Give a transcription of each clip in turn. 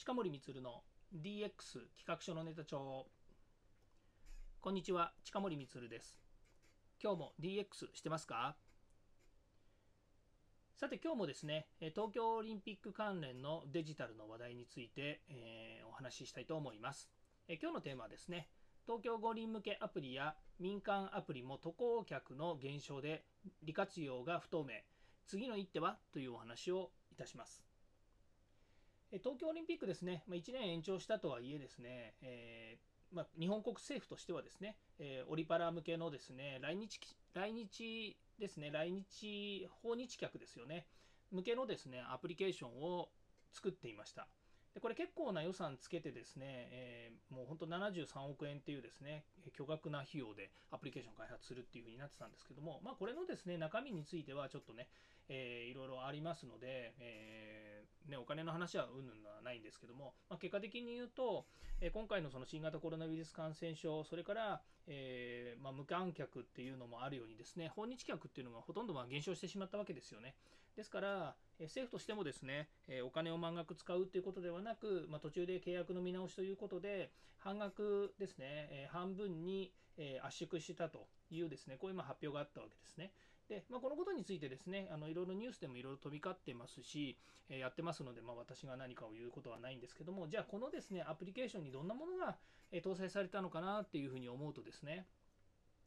近森光の DX 企画書のネタ帳。こんにちは近森光です。今日も DX してますか？さて今日もですね東京オリンピック関連のデジタルの話題について、えー、お話ししたいと思います、え今日のテーマはですね東京五輪向けアプリや民間アプリも渡航客の減少で利活用が不透明。次の一手は？というお話をいたします。東京オリンピックですね、まあ、1年延長したとはいえですね、えー、まあ、日本国政府としてはですね、えー、オリパラ向けのですね来日来日ですね来日訪日客ですよね向けのですねアプリケーションを作っていました。でこれ結構な予算つけてですね、えー、もう本当73億円っていうですね、巨額な費用でアプリケーション開発するっていう風になってたんですけども、まあ、これのですね、中身についてはちょっとね、えー、いろいろありますので、えー、ね、お金の話はうんぬんはないんですけども、まあ、結果的に言うと、え、今回のその新型コロナウイルス感染症、それから、えー、まあ、無観客っていうのもあるようにですね、訪日客っていうのがほとんどま減少してしまったわけですよね。ですから、政府としてもですね、お金を満額使うということではなく、まあ、途中で契約の見直しということで、半額ですね、半分に圧縮したというですね、こういう発表があったわけですね。で、まあ、このことについてですね、あのいろいろニュースでもいろいろ飛び交ってますし、えやってますので、まあ、私が何かを言うことはないんですけども、じゃあこのですね、アプリケーションにどんなものが、え搭載されたのかなっていうふうに思うとですね、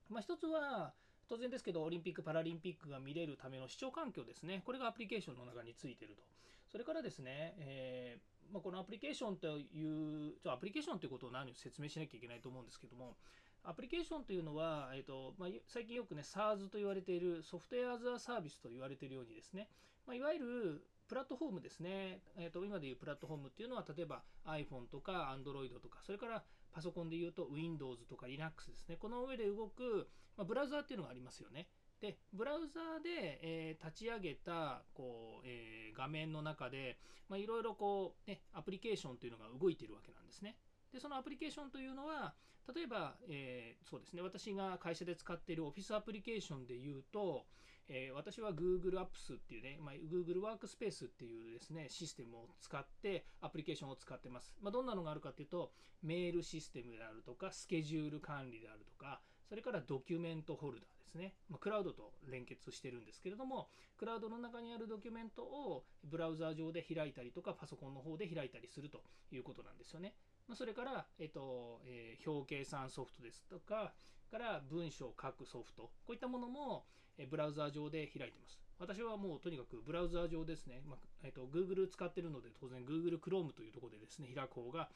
まあ、一つは、当然ですけど、オリンピック・パラリンピックが見れるための視聴環境ですね、これがアプリケーションの中についてると。それからですね、えー、まあ、このアプリケーションという、ちょアプリケーションということを何を説明しなきゃいけないと思うんですけども、アプリケーションというのは、えーとまあ、最近よくね SARS と言われているソフトウェアアザーサービスと言われているようにですね、まあ、いわゆるプラットフォームですね、えーと、今でいうプラットフォームっていうのは例えば iPhone とか Android とかそれからパソコンでいうと Windows とか Linux ですね。この上で動く、まあ、ブラウザーっていうのがありますよね。でブラウザーで、えー、立ち上げたこう、えー、画面の中でいろいろこう、ね、アプリケーションというのが動いているわけなんですね。でそのアプリケーションというのは例えば、えー、そうですね私が会社で使っているオフィスアプリケーションで言うと、えー、私は Google Apps っていうね、まあ、Google Workspace っていうですねシステムを使ってアプリケーションを使ってます、まあ、どんなのがあるかっていうとメールシステムであるとかスケジュール管理であるとかそれからドキュメントホルダーですね、まあ、クラウドと連結してるんですけれどもクラウドの中にあるドキュメントをブラウザー上で開いたりとかパソコンの方で開いたりするということなんですよね。まそれから、えっとえー、表計算ソフトですとか、から文章を書くソフト、こういったものも、えブラウザー上で開いてます。私はもうとにかくブラウザー上ですね、まあえっと、Google 使ってるので、当然 Google Chrome というところでですね、開く方が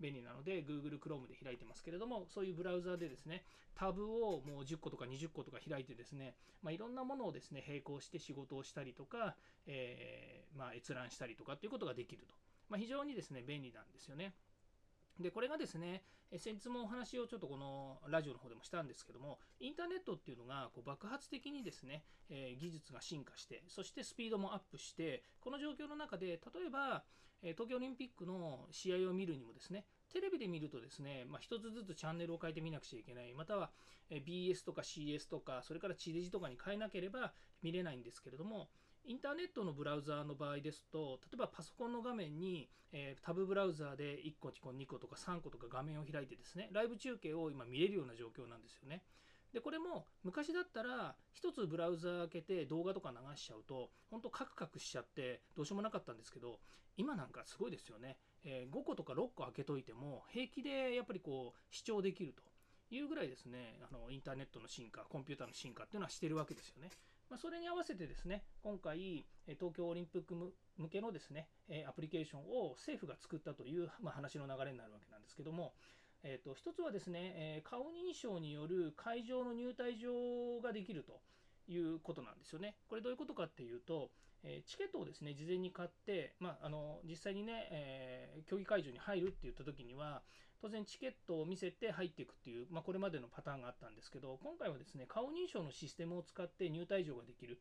便利なので Google Chrome で開いてますけれどもそういうブラウザでですねタブをもう10個とか20個とか開いてですね、まあ、いろんなものをですね並行して仕事をしたりとか、えー、まあ、閲覧したりとかっていうことができると、まあ、非常にですね便利なんですよね。で、これがですね、先日もお話をちょっとこのラジオの方でもしたんですけども、インターネットっていうのがこう爆発的にですね、えー、技術が進化して、そしてスピードもアップして、この状況の中で、例えば、東京オリンピックの試合を見るにもですね、テレビで見るとですね、まあ、1つずつチャンネルを変えてみなくちゃいけない、または BS とか CS とか、それから地デジとかに変えなければ見れないんですけれども、インターネットのブラウザーの場合ですと、例えばパソコンの画面に、えー、タブブラウザーで1個、2個、2個とか3個とか画面を開いてですね、ライブ中継を今見れるような状況なんですよね。で、これも昔だったら1つブラウザー開けて動画とか流しちゃうと、本当カクカクしちゃってどうしようもなかったんですけど、今なんかすごいですよね。え、5個とか6個開けといても平気でやっぱりこう視聴できるというぐらいですね、あのインターネットの進化、コンピューターの進化っていうのはしてるわけですよね。まあ、それに合わせてですね、今回、東京オリンピック向けのですね、アプリケーションを政府が作ったという、まあ、話の流れになるわけなんですけども、えー、と一つはですね、え顔認証による会場の入退場ができると。いうことなんですよね。これどういうことかっていうと、えチケットをですね事前に買って、まあ、あの実際にね、えー、競技会場に入るって言った時には当然チケットを見せて入っていくっていう、まあ、これまでのパターンがあったんですけど今回はですね顔認証のシステムを使って入退場ができる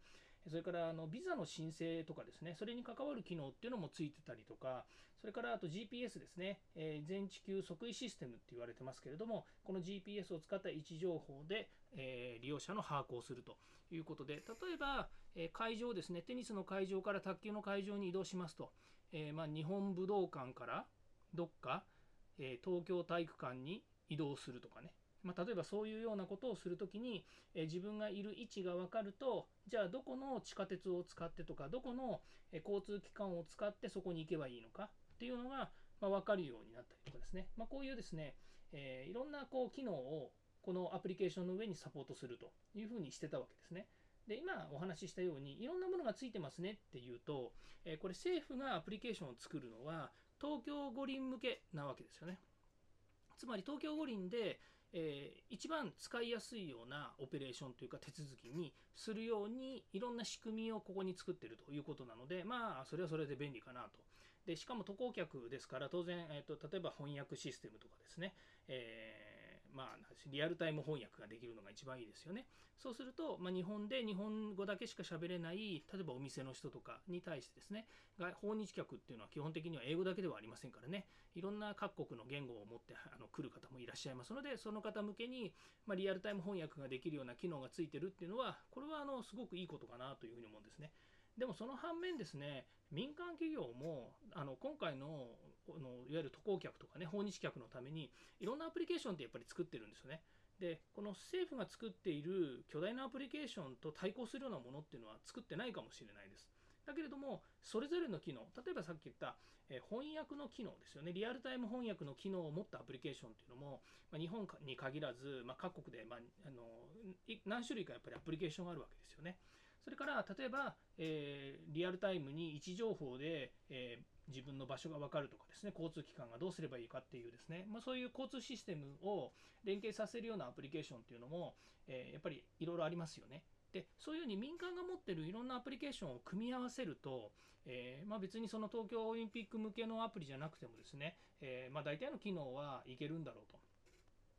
それからあのビザの申請とかですね、それに関わる機能っていうのもついてたりとか、それからあと GPS ですね、えー、全地球即位システムって言われてますけれども、この GPS を使った位置情報で、えー、利用者の把握をするということで、例えば、えー、会場ですね、テニスの会場から卓球の会場に移動しますと、えまあ、日本武道館からどっか、え東京体育館に移動するとかね、まあ、例えばそういうようなことをするときに、え自分がいる位置が分かるとじゃあどこの地下鉄を使ってとかどこのえ交通機関を使ってそこに行けばいいのかっていうのが、まあ、分かるようになったりとかですね、まあ、こういうですね、えーいろんなこう機能をこのアプリケーションの上にサポートするというふうにしてたわけですね。で今お話ししたようにいろんなものがついてますねっていうと、えこれ政府がアプリケーションを作るのは東京五輪向けなわけですよね。つまり東京五輪で、えー一番使いやすいようなオペレーションというか手続きにするようにいろんな仕組みをここに作ってるということなのでまあそれはそれで便利かなと。でしかも渡航客ですから当然、えー、と例えば翻訳システムとかですね、えーまあ、リアルタイム翻訳ができるのが一番いいですよね。そうすると、まあ、日本で日本語だけしか喋れない例えばお店の人とかに対してですね外訪日客っていうのは基本的には英語だけではありませんからねいろんな各国の言語を持ってあの来る方もいらっしゃいますのでその方向けに、まあ、リアルタイム翻訳ができるような機能がついてるっていうのはこれはあのすごくいいことかなというふうに思うんですね。でもその反面ですね民間企業もあの今回のこのいわゆる渡航客とかね訪日客のためにいろんなアプリケーションってやっぱり作ってるんですよね。でこの政府が作っている巨大なアプリケーションと対抗するようなものっていうのは作ってないかもしれないです。だけれどもそれぞれの機能例えばさっき言った、えー翻訳の機能ですよねリアルタイム翻訳の機能を持ったアプリケーションっていうのも、まあ、日本に限らず、まあ、各国で、まあ、あの何種類かやっぱりアプリケーションがあるわけですよね。それから例えば、えーリアルタイムに位置情報で、えー自分の場所が分かるとかですね交通機関がどうすればいいかっていうですね、まあ、そういう交通システムを連携させるようなアプリケーションっていうのも、えーやっぱりいろいろありますよね。でそういうふうに民間が持ってるいろんなアプリケーションを組み合わせると、えーまあ、別にその東京オリンピック向けのアプリじゃなくてもですね、えーまあ、大体の機能はいけるんだろうと。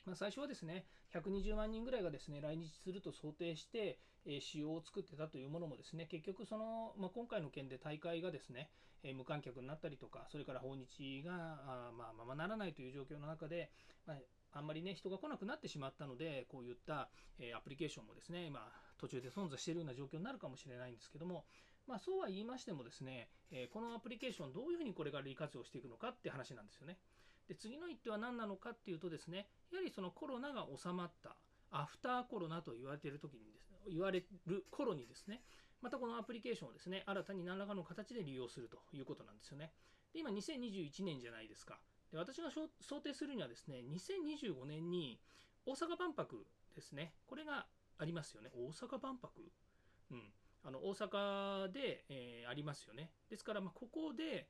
ま、最初はですね120万人ぐらいがですね来日すると想定して、えー仕様を作ってたというものもですね結局その、まあ、今回の件で大会がですね、えー無観客になったりとかそれから訪日があまあままならないという状況の中で、まあ、あんまりね人が来なくなってしまったのでこういった、えーアプリケーションもですね今途中で存在しているような状況になるかもしれないんですけどもまあ、そうは言いましてもですね、えこのアプリケーションどういうふうにこれから利活用していくのかって話なんですよね。で次の一手は何なのかっていうとですねやはりそのコロナが収まったアフターコロナと言われている時にですね言われる頃にですねまたこのアプリケーションをですね新たに何らかの形で利用するということなんですよね。で今2021年じゃないですか。で私が想定するにはですね2025年に大阪万博ですねこれがありますよね大阪万博？うんあの大阪で、えーありますよねですからまここで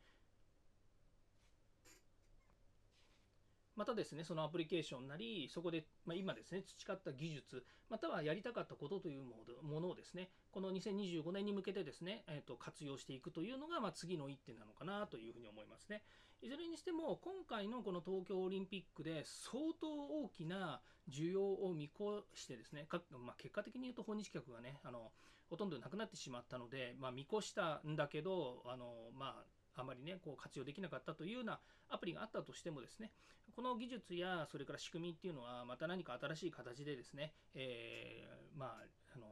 またですね、そのアプリケーションなり、そこで、まあ、今ですね、培った技術、またはやりたかったことというものをですね、この2025年に向けてですね、えー、と活用していくというのが、まあ、次の一手なのかなというふうに思いますね。いずれにしても、今回のこの東京オリンピックで相当大きな需要を見越してですね、かまあ、結果的に言うと訪日客がね、あのほとんどなくなってしまったので、まあ、見越したんだけど、あのまあ、あまりね、こう活用できなかったというようなアプリがあったとしてもですね、この技術やそれから仕組みっていうのは、また何か新しい形でですね、えーまあ、あの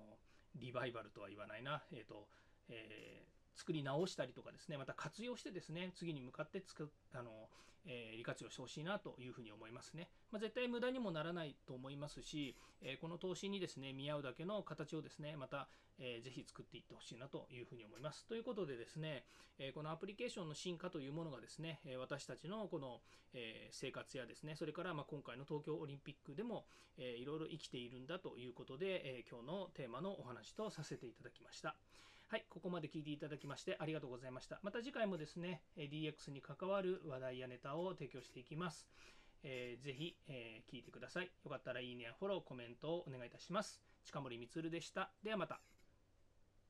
リバイバルとは言わないな、えーとえー作り直したりとかですね、また活用してですね、次に向かってつくあの、えー利活用してほしいなというふうに思いますね。まあ、絶対無駄にもならないと思いますし、えーこの投資にですね、見合うだけの形をですね、また、えーぜひ作っていってほしいなというふうに思います。ということでですね、えこのアプリケーションの進化というものがですね、私たちのこの、え生活やですね、それからま今回の東京オリンピックでも、えーいろいろ生きているんだということで、えー今日のテーマのお話とさせていただきました。はい、ここまで聞いていただきましてありがとうございました。また次回もですね、DX に関わる話題やネタを提供していきます。えーぜひ、えー聞いてください。よかったらいいねやフォロー、コメントをお願いいたします。近森光でした。ではまた。